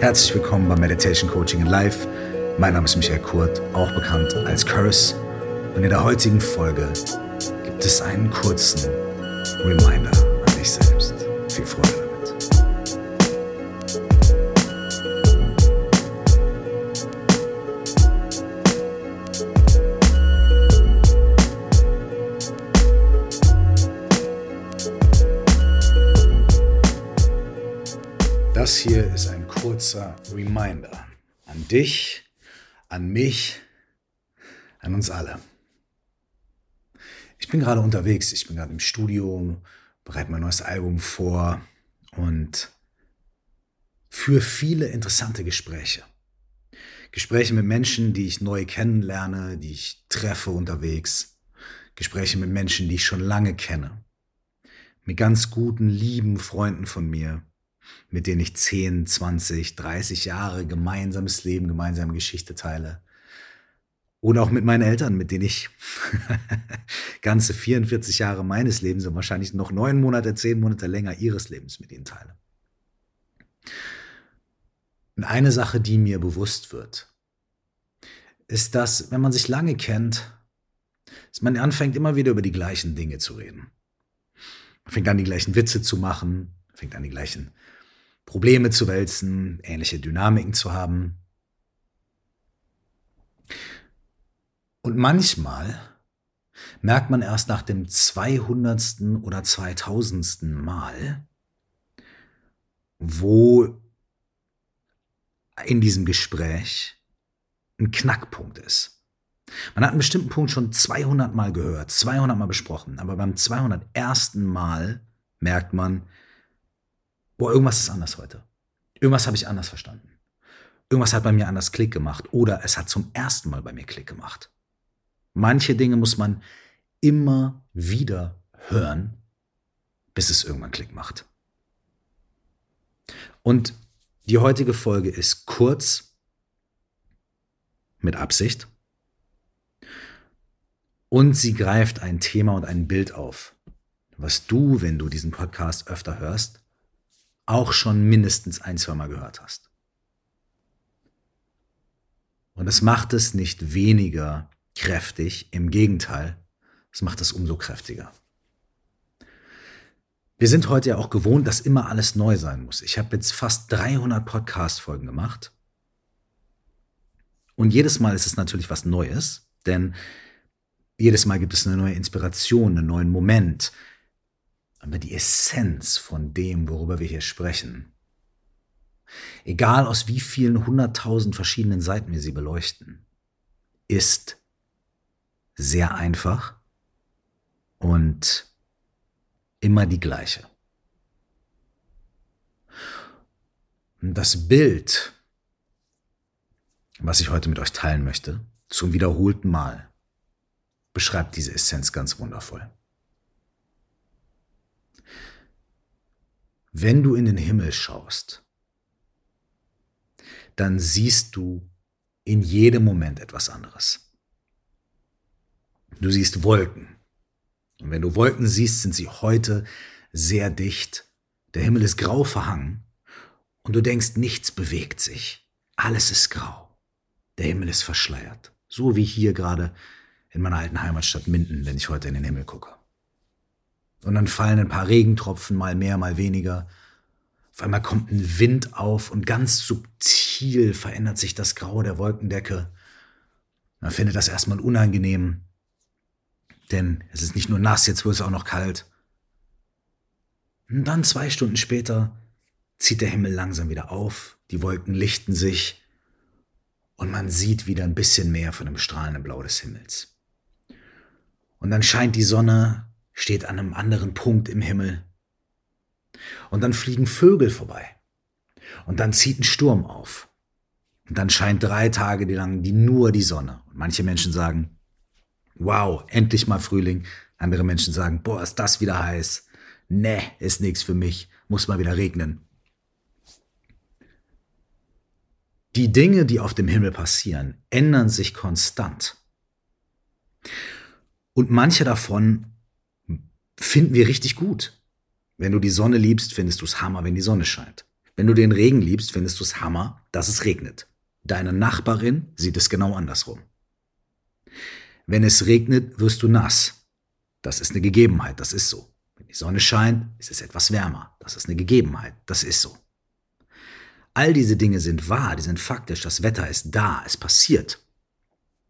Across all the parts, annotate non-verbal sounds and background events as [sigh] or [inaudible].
Herzlich willkommen beim Meditation Coaching in Life. Mein Name ist Michael Kurt, auch bekannt als Curse. Und in der heutigen Folge gibt es einen kurzen Reminder an dich selbst. Viel Freude damit. Das hier ist ein kurzer Reminder an dich, an mich, an uns alle. Ich bin gerade unterwegs, ich bin gerade im Studio, bereite mein neues Album vor und für viele interessante Gespräche. Gespräche mit Menschen, die ich neu kennenlerne, die ich treffe unterwegs. Gespräche mit Menschen, die ich schon lange kenne. Mit ganz guten, lieben Freunden von mir mit denen ich 10, 20, 30 Jahre gemeinsames Leben, gemeinsame Geschichte teile. Oder auch mit meinen Eltern, mit denen ich [laughs] ganze 44 Jahre meines Lebens und wahrscheinlich noch neun Monate, zehn Monate länger ihres Lebens mit ihnen teile. Und eine Sache, die mir bewusst wird, ist, dass, wenn man sich lange kennt, dass man anfängt, immer wieder über die gleichen Dinge zu reden. Man fängt an, die gleichen Witze zu machen, fängt an, die gleichen Probleme zu wälzen, ähnliche Dynamiken zu haben. Und manchmal merkt man erst nach dem 200. oder 2000. Mal, wo in diesem Gespräch ein Knackpunkt ist. Man hat einen bestimmten Punkt schon 200 Mal gehört, 200 Mal besprochen, aber beim 201. Mal merkt man, boah, irgendwas ist anders heute. Irgendwas habe ich anders verstanden. Irgendwas hat bei mir anders Klick gemacht oder es hat zum ersten Mal bei mir Klick gemacht. Manche Dinge muss man immer wieder hören, bis es irgendwann Klick macht. Und die heutige Folge ist kurz, mit Absicht, und sie greift ein Thema und ein Bild auf, was du, wenn du diesen Podcast öfter hörst, auch schon mindestens ein, zwei Mal gehört hast. Und es macht es nicht weniger kräftig, im Gegenteil, es macht es umso kräftiger. Wir sind heute ja auch gewohnt, dass immer alles neu sein muss. Ich habe jetzt fast 300 Podcast-Folgen gemacht. Und jedes Mal ist es natürlich was Neues, denn jedes Mal gibt es eine neue Inspiration, einen neuen Moment, aber die Essenz von dem, worüber wir hier sprechen, egal aus wie vielen hunderttausend verschiedenen Seiten wir sie beleuchten, ist sehr einfach und immer die gleiche. Das Bild, was ich heute mit euch teilen möchte, zum wiederholten Mal, beschreibt diese Essenz ganz wundervoll. Wenn du in den Himmel schaust, dann siehst du in jedem Moment etwas anderes. Du siehst Wolken. Und wenn du Wolken siehst, sind sie heute sehr dicht. Der Himmel ist grau verhangen und du denkst, nichts bewegt sich. Alles ist grau. Der Himmel ist verschleiert. So wie hier gerade in meiner alten Heimatstadt Minden, wenn ich heute in den Himmel gucke. Und dann fallen ein paar Regentropfen, mal mehr, mal weniger. Auf einmal kommt ein Wind auf und ganz subtil verändert sich das Grau der Wolkendecke. Man findet das erstmal unangenehm, denn es ist nicht nur nass, jetzt wird es auch noch kalt. Und dann zwei Stunden später zieht der Himmel langsam wieder auf, die Wolken lichten sich und man sieht wieder ein bisschen mehr von dem strahlenden Blau des Himmels. Und dann scheint die Sonne steht an einem anderen Punkt im Himmel. Und dann fliegen Vögel vorbei. Und dann zieht ein Sturm auf. Und dann scheint drei Tage lang die nur die Sonne. Und manche Menschen sagen, wow, endlich mal Frühling. Andere Menschen sagen, boah, ist das wieder heiß. Nee, ist nichts für mich. Muss mal wieder regnen. Die Dinge, die auf dem Himmel passieren, ändern sich konstant. Und manche davon finden wir richtig gut. Wenn du die Sonne liebst, findest du es Hammer, wenn die Sonne scheint. Wenn du den Regen liebst, findest du es Hammer, dass es regnet. Deine Nachbarin sieht es genau andersrum. Wenn es regnet, wirst du nass. Das ist eine Gegebenheit, das ist so. Wenn die Sonne scheint, ist es etwas wärmer. Das ist eine Gegebenheit, das ist so. All diese Dinge sind wahr, die sind faktisch, das Wetter ist da, es passiert.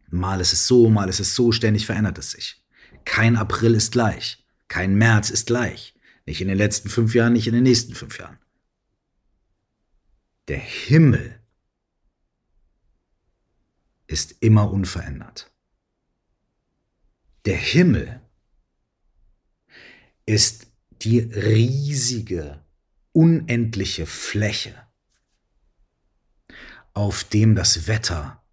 Mal ist es so, mal ist es so, ständig verändert es sich. Kein April ist gleich, kein März ist gleich. Nicht in den letzten fünf Jahren, nicht in den nächsten fünf Jahren. Der Himmel ist immer unverändert. Der Himmel ist die riesige, unendliche Fläche, auf dem das Wetter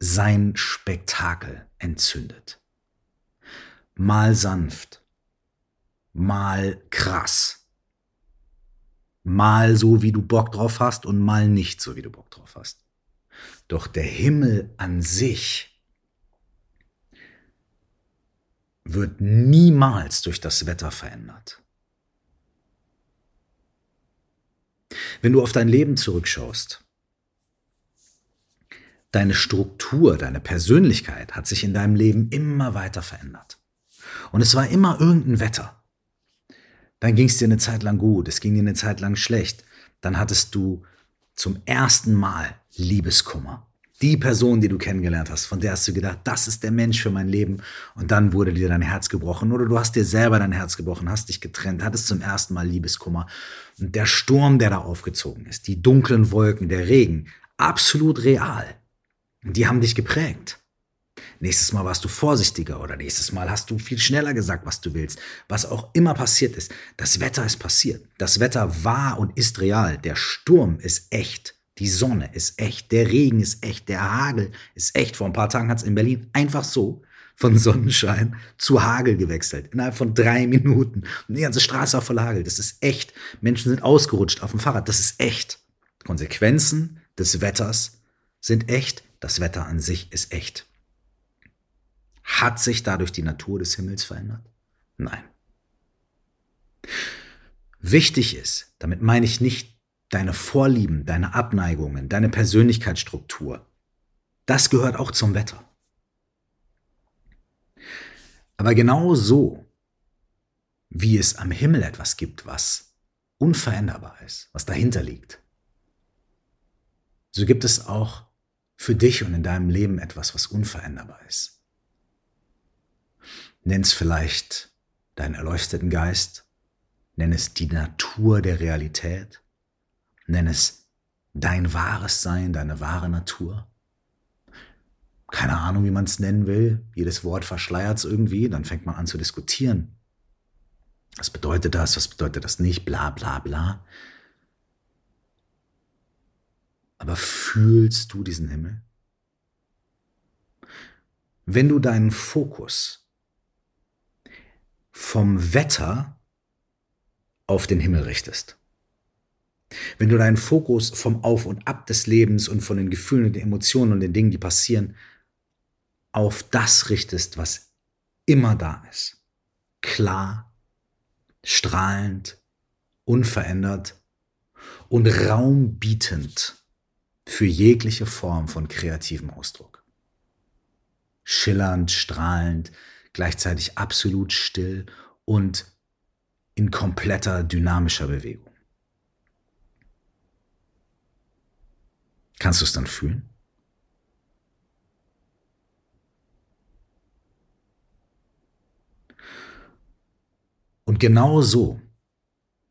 sein Spektakel entzündet. Mal sanft, mal krass, mal so, wie du Bock drauf hast und mal nicht so, wie du Bock drauf hast. Doch der Himmel an sich wird niemals durch das Wetter verändert. Wenn du auf dein Leben zurückschaust, deine Struktur, deine Persönlichkeit hat sich in deinem Leben immer weiter verändert. Und es war immer irgendein Wetter. Dann ging es dir eine Zeit lang gut, es ging dir eine Zeit lang schlecht. Dann hattest du zum ersten Mal Liebeskummer. Die Person, die du kennengelernt hast, von der hast du gedacht, das ist der Mensch für mein Leben. Und dann wurde dir dein Herz gebrochen oder du hast dir selber dein Herz gebrochen, hast dich getrennt, hattest zum ersten Mal Liebeskummer. Und der Sturm, der da aufgezogen ist, die dunklen Wolken, der Regen, absolut real. Die haben dich geprägt. Nächstes Mal warst du vorsichtiger oder nächstes Mal hast du viel schneller gesagt, was du willst. Was auch immer passiert ist. Das Wetter ist passiert. Das Wetter war und ist real. Der Sturm ist echt. Die Sonne ist echt, der Regen ist echt, der Hagel ist echt. Vor ein paar Tagen hat es in Berlin einfach so von [laughs] Sonnenschein zu Hagel gewechselt. Innerhalb von drei Minuten. Und die ganze Straße war voll Hagel. Das ist echt. Menschen sind ausgerutscht auf dem Fahrrad. Das ist echt. Konsequenzen des Wetters sind echt. Das Wetter an sich ist echt. Hat sich dadurch die Natur des Himmels verändert? Nein. Wichtig ist, damit meine ich nicht deine Vorlieben, deine Abneigungen, deine Persönlichkeitsstruktur, das gehört auch zum Wetter. Aber genau so, wie es am Himmel etwas gibt, was unveränderbar ist, was dahinter liegt, so gibt es auch für dich und in deinem Leben etwas, was unveränderbar ist. Nenn es vielleicht deinen erleuchteten Geist, nenn es die Natur der Realität, Nenn es dein wahres Sein, deine wahre Natur. Keine Ahnung, wie man es nennen will. Jedes Wort verschleiert es irgendwie. Dann fängt man an zu diskutieren. Was bedeutet das? Was bedeutet das nicht? Bla bla bla. Aber fühlst du diesen Himmel? Wenn du deinen Fokus vom Wetter auf den Himmel richtest, wenn du deinen Fokus vom Auf und Ab des Lebens und von den Gefühlen und den Emotionen und den Dingen, die passieren, auf das richtest, was immer da ist. Klar, strahlend, unverändert und raumbietend für jegliche Form von kreativem Ausdruck. Schillernd, strahlend, gleichzeitig absolut still und in kompletter dynamischer Bewegung. Kannst du es dann fühlen? Und genau so,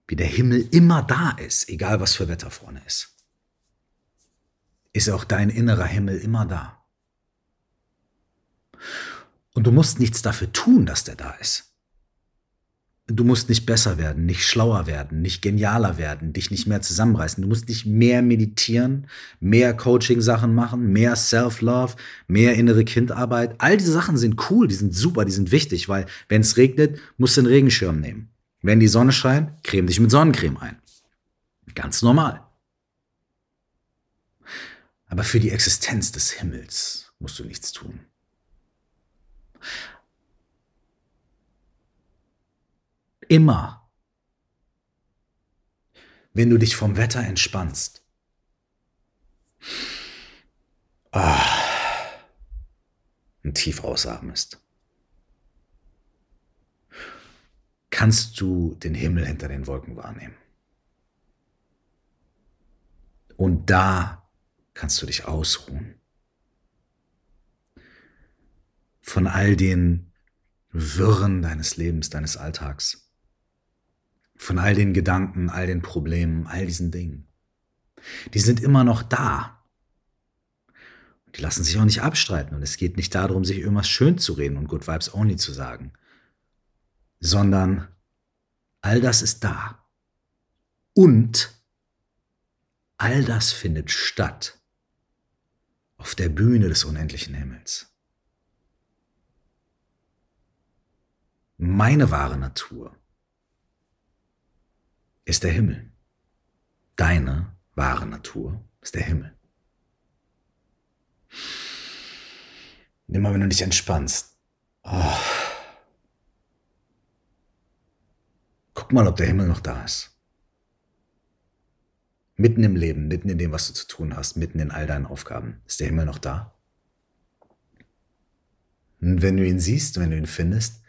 wie der Himmel immer da ist, egal was für Wetter vorne ist, ist auch dein innerer Himmel immer da. Und du musst nichts dafür tun, dass der da ist. Du musst nicht besser werden, nicht schlauer werden, nicht genialer werden, dich nicht mehr zusammenreißen. Du musst nicht mehr meditieren, mehr Coaching-Sachen machen, mehr Self-Love, mehr innere Kindarbeit. All diese Sachen sind cool, die sind super, die sind wichtig, weil wenn es regnet, musst du einen Regenschirm nehmen. Wenn die Sonne scheint, creme dich mit Sonnencreme ein. Ganz normal. Aber für die Existenz des Himmels musst du nichts tun. Immer wenn du dich vom Wetter entspannst. Ah, und tief ausatmest. Kannst du den Himmel hinter den Wolken wahrnehmen. Und da kannst du dich ausruhen. Von all den Wirren deines Lebens, deines Alltags. Von all den Gedanken, all den Problemen, all diesen Dingen. Die sind immer noch da. Die lassen sich auch nicht abstreiten. Und es geht nicht darum, sich irgendwas schön zu reden und Good Vibes Only zu sagen. Sondern all das ist da. Und all das findet statt auf der Bühne des unendlichen Himmels. Meine wahre Natur ist der Himmel. Deine wahre Natur ist der Himmel. Immer wenn du dich entspannst. Oh. Guck mal, ob der Himmel noch da ist. Mitten im Leben, mitten in dem, was du zu tun hast, mitten in all deinen Aufgaben. Ist der Himmel noch da? Und wenn du ihn siehst, wenn du ihn findest,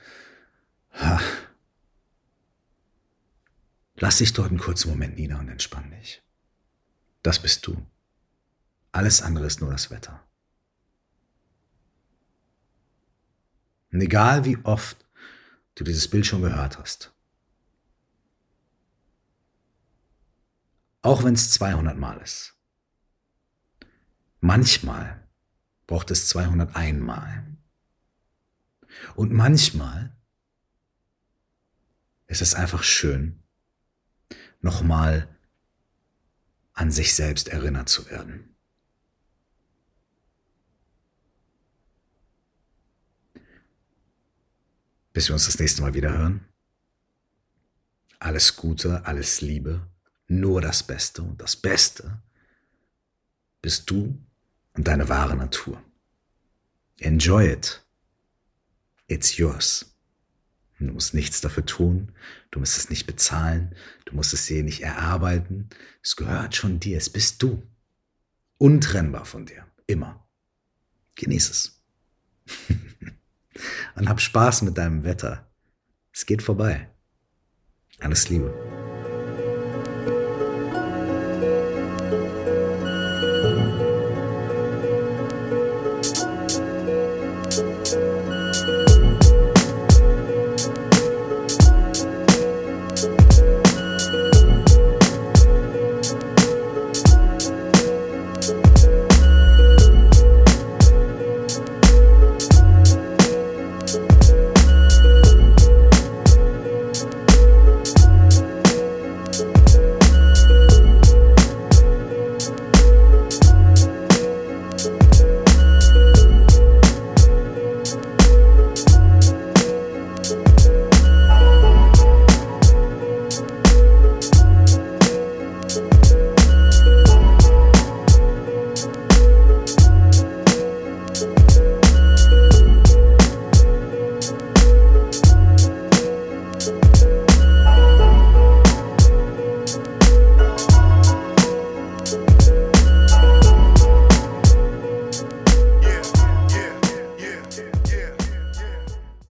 ha, lass dich dort einen kurzen Moment nieder und entspann dich. Das bist du. Alles andere ist nur das Wetter. Und egal wie oft du dieses Bild schon gehört hast, auch wenn es 200 Mal ist, manchmal braucht es 201 Mal. Und manchmal ist es einfach schön, nochmal an sich selbst erinnert zu werden. Bis wir uns das nächste Mal wieder hören. Alles Gute, alles Liebe, nur das Beste und das Beste bist du und deine wahre Natur. Enjoy it. It's yours. Du musst nichts dafür tun, du musst es nicht bezahlen, du musst es dir nicht erarbeiten. Es gehört schon dir, es bist du. Untrennbar von dir, immer. Genieß es. [laughs] und hab Spaß mit deinem Wetter. Es geht vorbei. Alles Liebe.